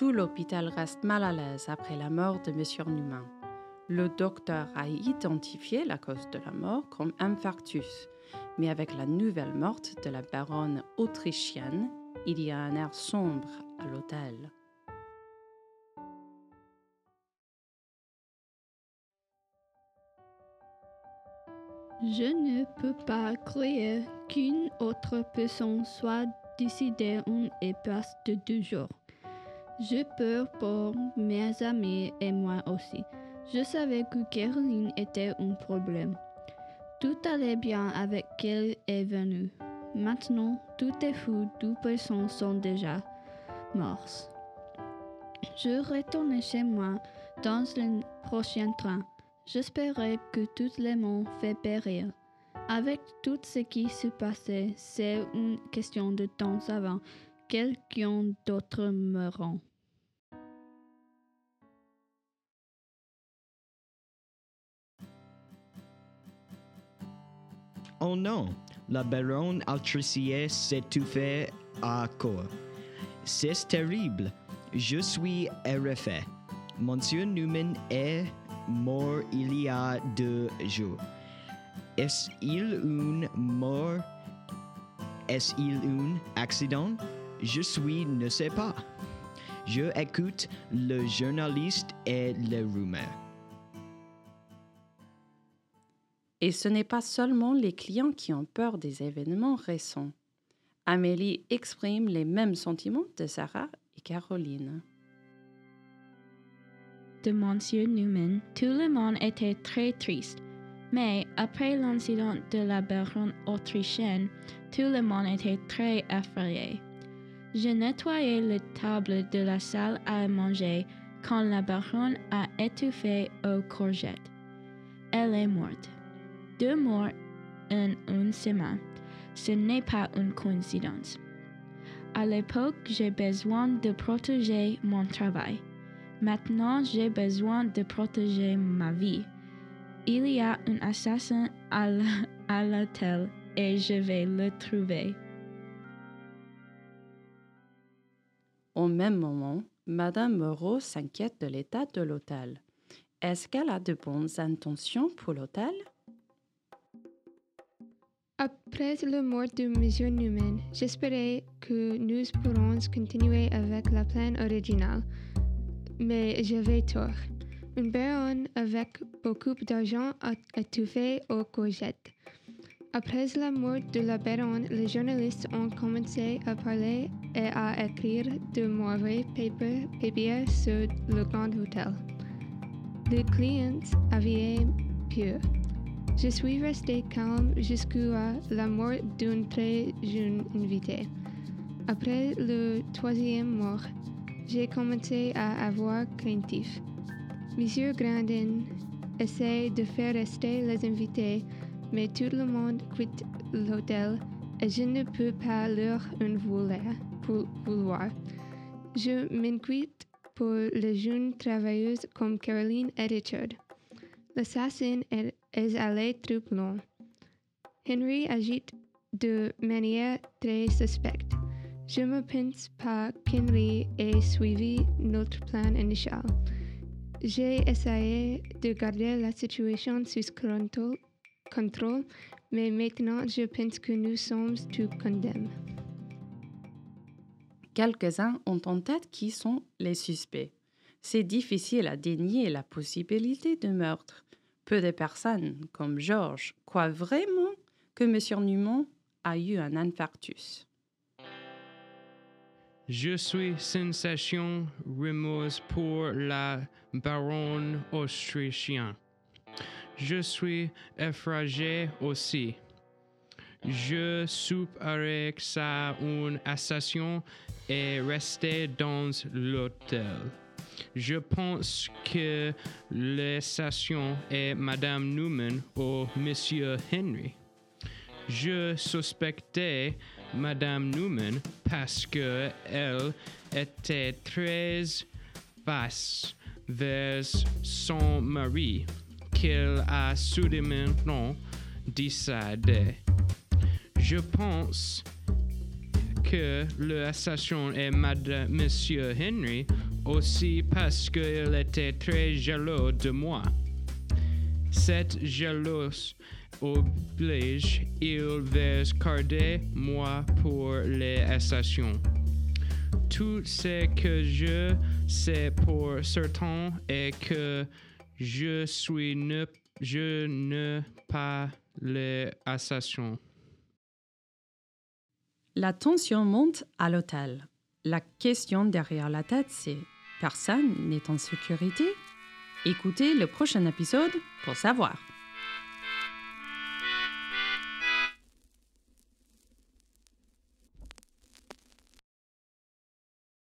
Tout l'hôpital reste mal à l'aise après la mort de M. Newman. Le docteur a identifié la cause de la mort comme infarctus, mais avec la nouvelle morte de la baronne autrichienne, il y a un air sombre à l'hôtel. Je ne peux pas croire qu'une autre personne soit décédée en espace de deux jours. J'ai peur pour mes amis et moi aussi. Je savais que Caroline était un problème. Tout allait bien avec qu'elle est venue. Maintenant, tout est fou, deux personnes sont déjà mortes. Je retourne chez moi dans le prochain train. J'espérais que tout le monde fait périr. Avec tout ce qui se passait, c'est une question de temps avant quelqu'un d'autre meurant. Oh non, la baronne Altricier s'est fait à corps. C'est terrible. Je suis RFA. Monsieur Newman est mort il y a deux jours. Est-il une mort? Est-il un accident? Je suis ne sais pas. Je écoute le journaliste et les rumeurs. Et ce n'est pas seulement les clients qui ont peur des événements récents. Amélie exprime les mêmes sentiments de Sarah et Caroline de Monsieur Newman, tout le monde était très triste. Mais après l'incident de la baronne autrichienne, tout le monde était très effrayé. Je nettoyais la table de la salle à manger quand la baronne a étouffé aux courgettes. Elle est morte. Deux morts en une semaine. Ce n'est pas une coïncidence. À l'époque, j'ai besoin de protéger mon travail. Maintenant, j'ai besoin de protéger ma vie. Il y a un assassin à l'hôtel et je vais le trouver. Au même moment, Madame Moreau s'inquiète de l'état de l'hôtel. Est-ce qu'elle a de bonnes intentions pour l'hôtel? Après le mort de M. Newman, j'espérais que nous pourrons continuer avec la plan originale mais j'avais tort. Une baronne avec beaucoup d'argent a étouffé aux courgettes. Après la mort de la baronne, les journalistes ont commencé à parler et à écrire de mauvais papiers sur le grand hôtel. Les clients avaient peur. Je suis resté calme jusqu'à la mort d'un très jeune invité. Après le troisième mort, j'ai commencé à avoir craintif. Monsieur Grandin essaie de faire rester les invités, mais tout le monde quitte l'hôtel et je ne peux pas leur en vouloir. Je m'inquiète pour les jeunes travailleuses comme Caroline et Richard. L'assassin est, allé trop loin. Henry agit de manière très suspecte. Je ne pense pas qu'Henry ait suivi notre plan initial. J'ai essayé de garder la situation sous contrôle, mais maintenant je pense que nous sommes tous condamnés. Quelques-uns ont en tête qui sont les suspects. C'est difficile à dénier la possibilité de meurtre. Peu de personnes, comme Georges, croient vraiment que M. Newman a eu un infarctus. Je suis sensation remorse pour la baronne autrichienne. Je suis effrayé aussi. Je avec sa une assassin est resté dans l'hôtel. Je pense que l'assassin est Madame Newman ou Monsieur Henry. Je suspectais Madame Newman parce qu'elle était très basse vers son mari qu'elle a soudainement décédé. Je pense que l'assassin est Madame Monsieur Henry, aussi parce qu'il était très jaloux de moi. Cette jalousie oblige, il veut garder moi pour les assassins. Tout ce que je sais pour certain est que je suis ne, je ne pas l'assassin. La tension monte à l'hôtel. La question derrière la tête, c'est personne n'est en sécurité Écoutez le prochain épisode pour savoir.